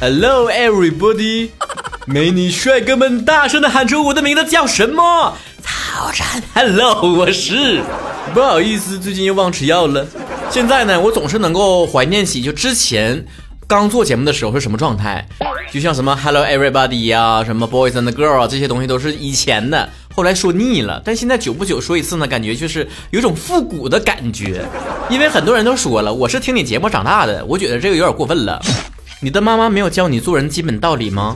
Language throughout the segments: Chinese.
Hello everybody，美女帅哥们，大声的喊出我的名字叫什么？曹战。Hello，我是。不好意思，最近又忘吃药了。现在呢，我总是能够怀念起就之前刚做节目的时候是什么状态，就像什么 Hello everybody 呀，什么 Boys and Girl 啊，这些东西都是以前的。后来说腻了，但现在久不久说一次呢，感觉就是有种复古的感觉。因为很多人都说了，我是听你节目长大的，我觉得这个有点过分了。你的妈妈没有教你做人基本道理吗？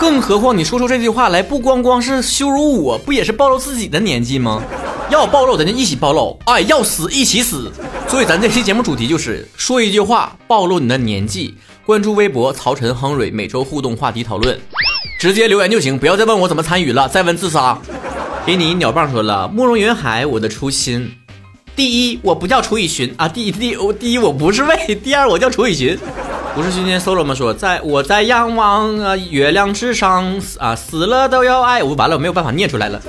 更何况你说出这句话来，不光光是羞辱我，不也是暴露自己的年纪吗？要暴露，咱就一起暴露。哎，要死一起死。所以咱这期节目主题就是说一句话暴露你的年纪。关注微博曹晨亨蕊，每周互动话题讨论，直接留言就行，不要再问我怎么参与了，再问自杀。给你鸟棒说了，慕容云海，我的初心。第一，我不叫楚雨荨啊。第第我第一我不是魏，第二我叫楚雨荨。不是今天 solo 吗？说在我在仰望啊月亮之上啊死了都要爱。我完了，我没有办法念出来了。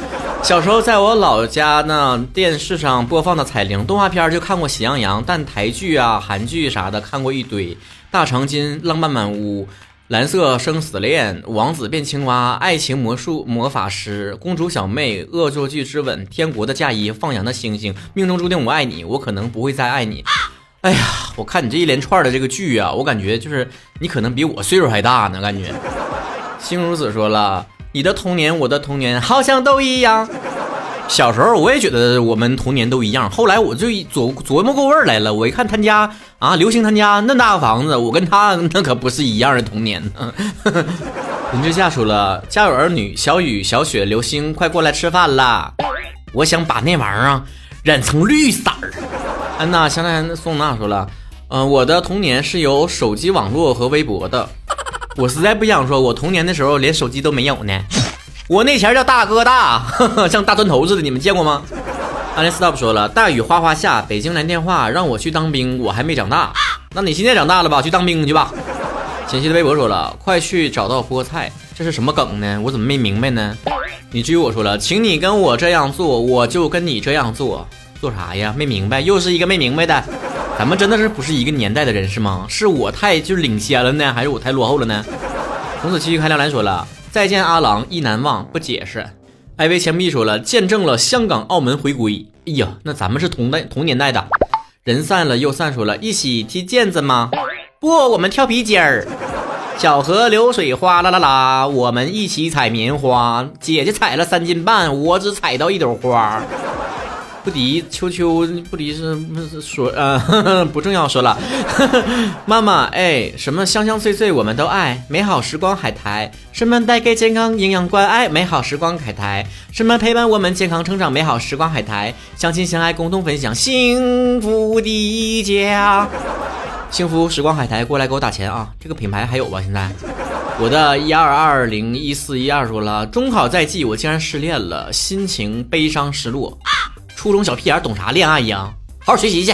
小时候在我老家呢，电视上播放的彩铃动画片就看过《喜羊羊》，但台剧啊、韩剧啥的看过一堆，《大长今》《浪漫满屋》。蓝色生死恋，王子变青蛙，爱情魔术魔法师，公主小妹，恶作剧之吻，天国的嫁衣，放羊的星星，命中注定我爱你，我可能不会再爱你。哎呀，我看你这一连串的这个剧啊，我感觉就是你可能比我岁数还大呢，感觉。星如子说了，你的童年，我的童年，好像都一样。小时候我也觉得我们童年都一样，后来我就琢琢磨过味儿来了。我一看他家啊，刘星他家那大个房子，我跟他那可不是一样的童年呢。林志夏说了，家有儿女，小雨、小雪、刘星，快过来吃饭啦！我想把那玩意儿染成绿色儿。安娜香奈宋娜说了，嗯，我的童年是有手机网络和微博的。我实在不想说，我童年的时候连手机都没有呢。我那前叫大哥大，像大砖头似的，你们见过吗？安利 stop 说了，大雨哗哗下，北京来电话让我去当兵，我还没长大。那你现在长大了吧？去当兵去吧。锦溪的微博说了，快去找到菠菜，这是什么梗呢？我怎么没明白呢？你至于我说了，请你跟我这样做，我就跟你这样做，做啥呀？没明白，又是一个没明白的。咱们真的是不是一个年代的人是吗？是我太就领先了呢，还是我太落后了呢？从此继续开亮蓝说了。再见，阿郎，意难忘。不解释。艾薇钱币说了，见证了香港、澳门回归。哎呀，那咱们是同代同年代的。人散了又散，说了一起踢毽子吗？不，我们跳皮筋儿。小河流水哗啦啦啦，我们一起采棉花。姐姐采了三斤半，我只采到一朵花。不敌秋秋，不敌是说呃 不重要说了。妈妈哎，什么香香脆脆我们都爱，美好时光海苔，什么带给健康营养关爱，美好时光海苔，什么陪伴我们健康成长，美好时光海苔，相亲相爱共同分享幸福的家，幸福时光海苔过来给我打钱啊！这个品牌还有吧？现在我的一二二零一四一二说了，中考在即，我竟然失恋了，心情悲伤失落。初中小屁孩懂啥恋爱呀？好好学习去。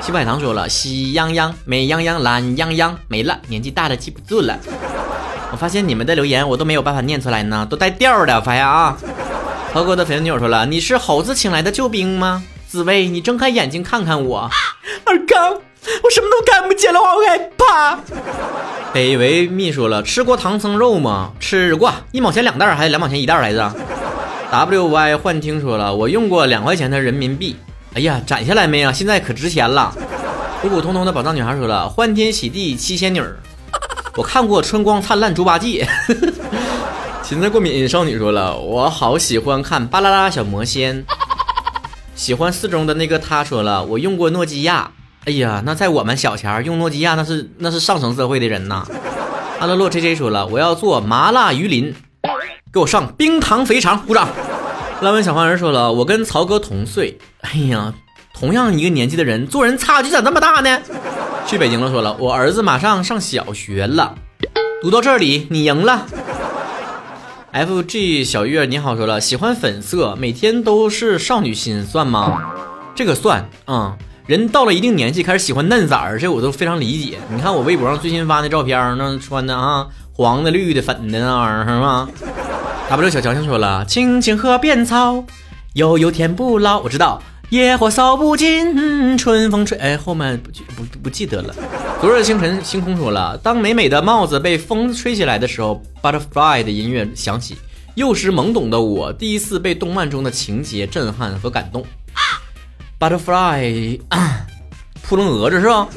西海棠说了：“喜羊羊、美羊羊、懒羊羊没了，年纪大了记不住了。”我发现你们的留言我都没有办法念出来呢，都带调的。发现啊，涛哥的粉丝女友说了：“你是猴子请来的救兵吗？”紫薇，你睁开眼睛看看我。二刚，我什么都看不见了，我好害怕。北维秘书了：“吃过唐僧肉吗？吃过，一毛钱两袋还是两毛钱一袋来着？” W Y 幻听说了，我用过两块钱的人民币，哎呀，攒下来没啊？现在可值钱了。普普通通的宝藏女孩说了，欢天喜地七仙女，我看过春光灿烂猪八戒。芹菜过敏少女说了，我好喜欢看巴啦啦小魔仙。喜欢四中的那个他说了，我用过诺基亚。哎呀，那在我们小前用诺基亚那是那是上层社会的人呐。阿乐洛 J J 说了，我要做麻辣鱼鳞。给我上冰糖肥肠，鼓掌！烂文小黄人说了，我跟曹哥同岁。哎呀，同样一个年纪的人，做人差距咋这么大呢？去北京了，说了，我儿子马上上小学了。读到这里，你赢了。F G 小月你好，说了，喜欢粉色，每天都是少女心，算吗？这个算，嗯，人到了一定年纪开始喜欢嫩色儿，这我都非常理解。你看我微博上最新发那照片，那穿的啊，黄的、绿的、粉的那玩意儿是吗？W 小强强说了：“青青河边草，悠悠天不老。”我知道，野火烧不尽，春风吹。哎，后面不不不记得了。昨日清晨，星空说了，当美美的帽子被风吹起来的时候，Butterfly 的音乐响起。幼时懵懂的我，第一次被动漫中的情节震撼和感动。Butterfly，扑棱蛾子是吧？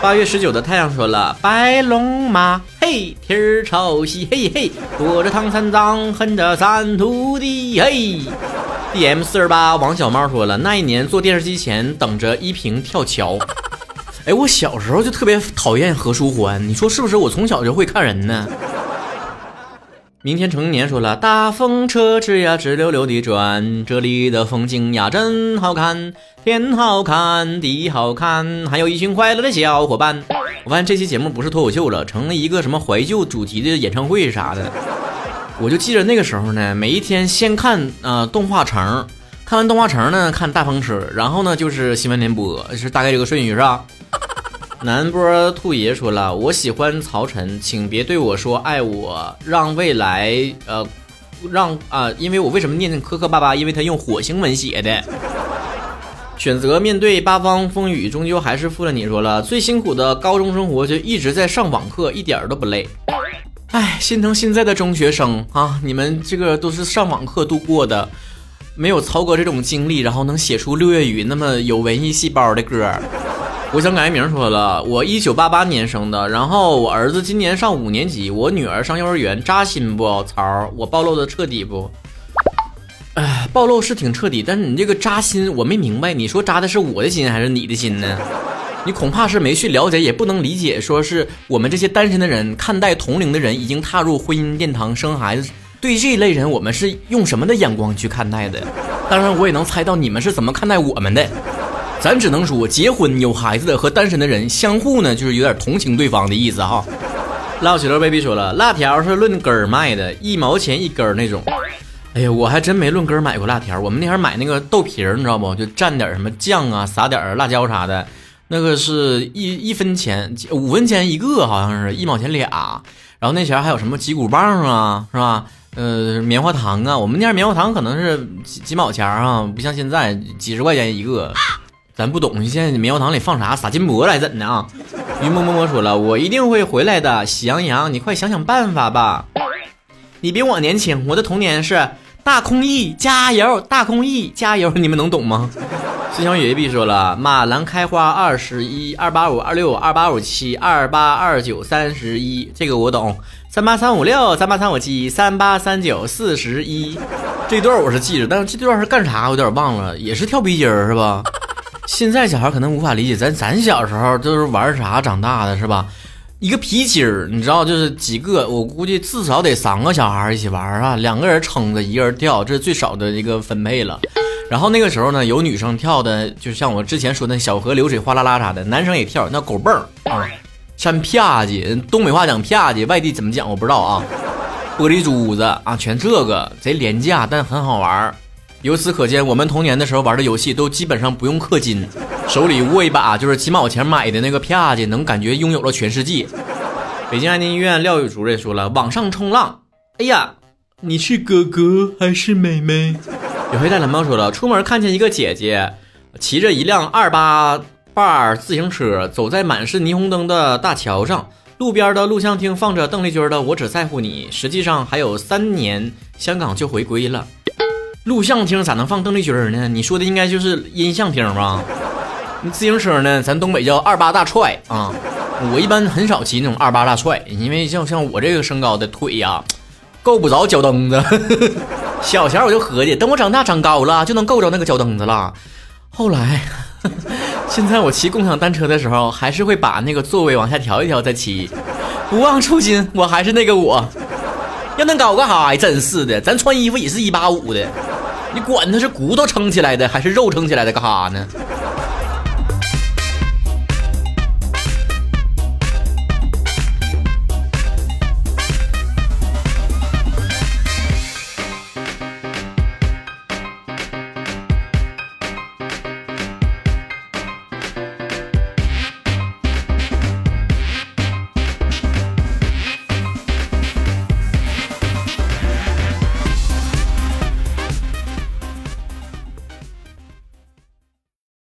八月十九的太阳说了：“白龙马，嘿，天儿朝西，嘿嘿，躲着唐三藏，恨着三徒弟，嘿。”DM 四十八王小猫说了：“那一年坐电视机前等着依萍跳桥。”哎，我小时候就特别讨厌何书桓，你说是不是？我从小就会看人呢。明天成年说了，大风车吱呀吱溜溜地转，这里的风景呀真好看，天好看，地好看，还有一群快乐的小伙伴。我发现这期节目不是脱口秀了，成了一个什么怀旧主题的演唱会啥的。我就记着那个时候呢，每一天先看呃动画城，看完动画城呢看大风车，然后呢就是新闻联播，是大概这个顺序是吧？南波兔爷说了：“我喜欢曹晨，请别对我说爱我，让未来呃，让啊，因为我为什么念磕磕巴巴？因为他用火星文写的。选择面对八方风雨，终究还是负了你。说了最辛苦的高中生活，就一直在上网课，一点都不累。哎，心疼现在的中学生啊，你们这个都是上网课度过的，没有曹哥这种经历，然后能写出六月雨那么有文艺细胞的歌。”我想改名说了，我一九八八年生的，然后我儿子今年上五年级，我女儿上幼儿园，扎心不？曹，我暴露的彻底不？哎，暴露是挺彻底，但是你这个扎心，我没明白，你说扎的是我的心还是你的心呢？你恐怕是没去了解，也不能理解，说是我们这些单身的人看待同龄的人已经踏入婚姻殿堂生孩子，对这一类人，我们是用什么的眼光去看待的？当然，我也能猜到你们是怎么看待我们的。咱只能说，结婚有孩子的和单身的人相互呢，就是有点同情对方的意思哈。老喜乐 baby 说了，辣条是论根儿卖的，一毛钱一根儿那种。哎呀，我还真没论根儿买过辣条。我们那前买那个豆皮儿，你知道不？就蘸点什么酱啊，撒点辣椒啥的，那个是一一分钱，五分钱一个，好像是一毛钱俩。然后那前还有什么鸡骨棒啊，是吧？呃，棉花糖啊，我们那前棉花糖可能是几几毛钱啊，不像现在几十块钱一个。咱不懂，现在棉花糖里放啥？撒金箔来怎的啊？于么么么说了，我一定会回来的。喜羊羊，你快想想办法吧。你比我年轻，我的童年是大空翼，加油，大空翼，加油，你们能懂吗？孙小雨 A B 说了，马兰开花二十一，二八五二六二八五七二八二九三十一，这个我懂。三八三五六三八三五七三八三九四十一，这段我是记着，但是这段是干啥？我有点忘了，也是跳皮筋儿是吧？现在小孩可能无法理解，咱咱小时候都是玩啥长大的，是吧？一个皮筋儿，你知道，就是几个，我估计至少得三个小孩一起玩啊，两个人撑着，一个人跳，这是最少的一个分配了。然后那个时候呢，有女生跳的，就像我之前说那小河流水哗啦啦啥的，男生也跳，那狗蹦啊，扇啪叽，东北话讲啪叽，外地怎么讲我不知道啊。玻璃珠子啊，全这个贼廉价，但很好玩。由此可见，我们童年的时候玩的游戏都基本上不用氪金，手里握一把就是几毛钱买的那个啪叽，能感觉拥有了全世界。北京安定医院廖宇主任说了，网上冲浪，哎呀，你是哥哥还是妹妹？有黑大蓝猫说了，出门看见一个姐姐骑着一辆二八把自行车走在满是霓虹灯的大桥上，路边的录像厅放着邓丽君的《我只在乎你》，实际上还有三年香港就回归了。录像厅咋能放邓丽君呢？你说的应该就是音像厅吧？你自行车呢？咱东北叫二八大踹啊！我一般很少骑那种二八大踹，因为像像我这个身高的腿呀，够不着脚蹬子。小前我就合计，等我长大长高了，就能够着那个脚蹬子了。后来，现在我骑共享单车的时候，还是会把那个座位往下调一调再骑。不忘初心，我还是那个我。要能高干啥呀？真是的，咱穿衣服也是一八五的。你管它是骨头撑起来的还是肉撑起来的干哈呢？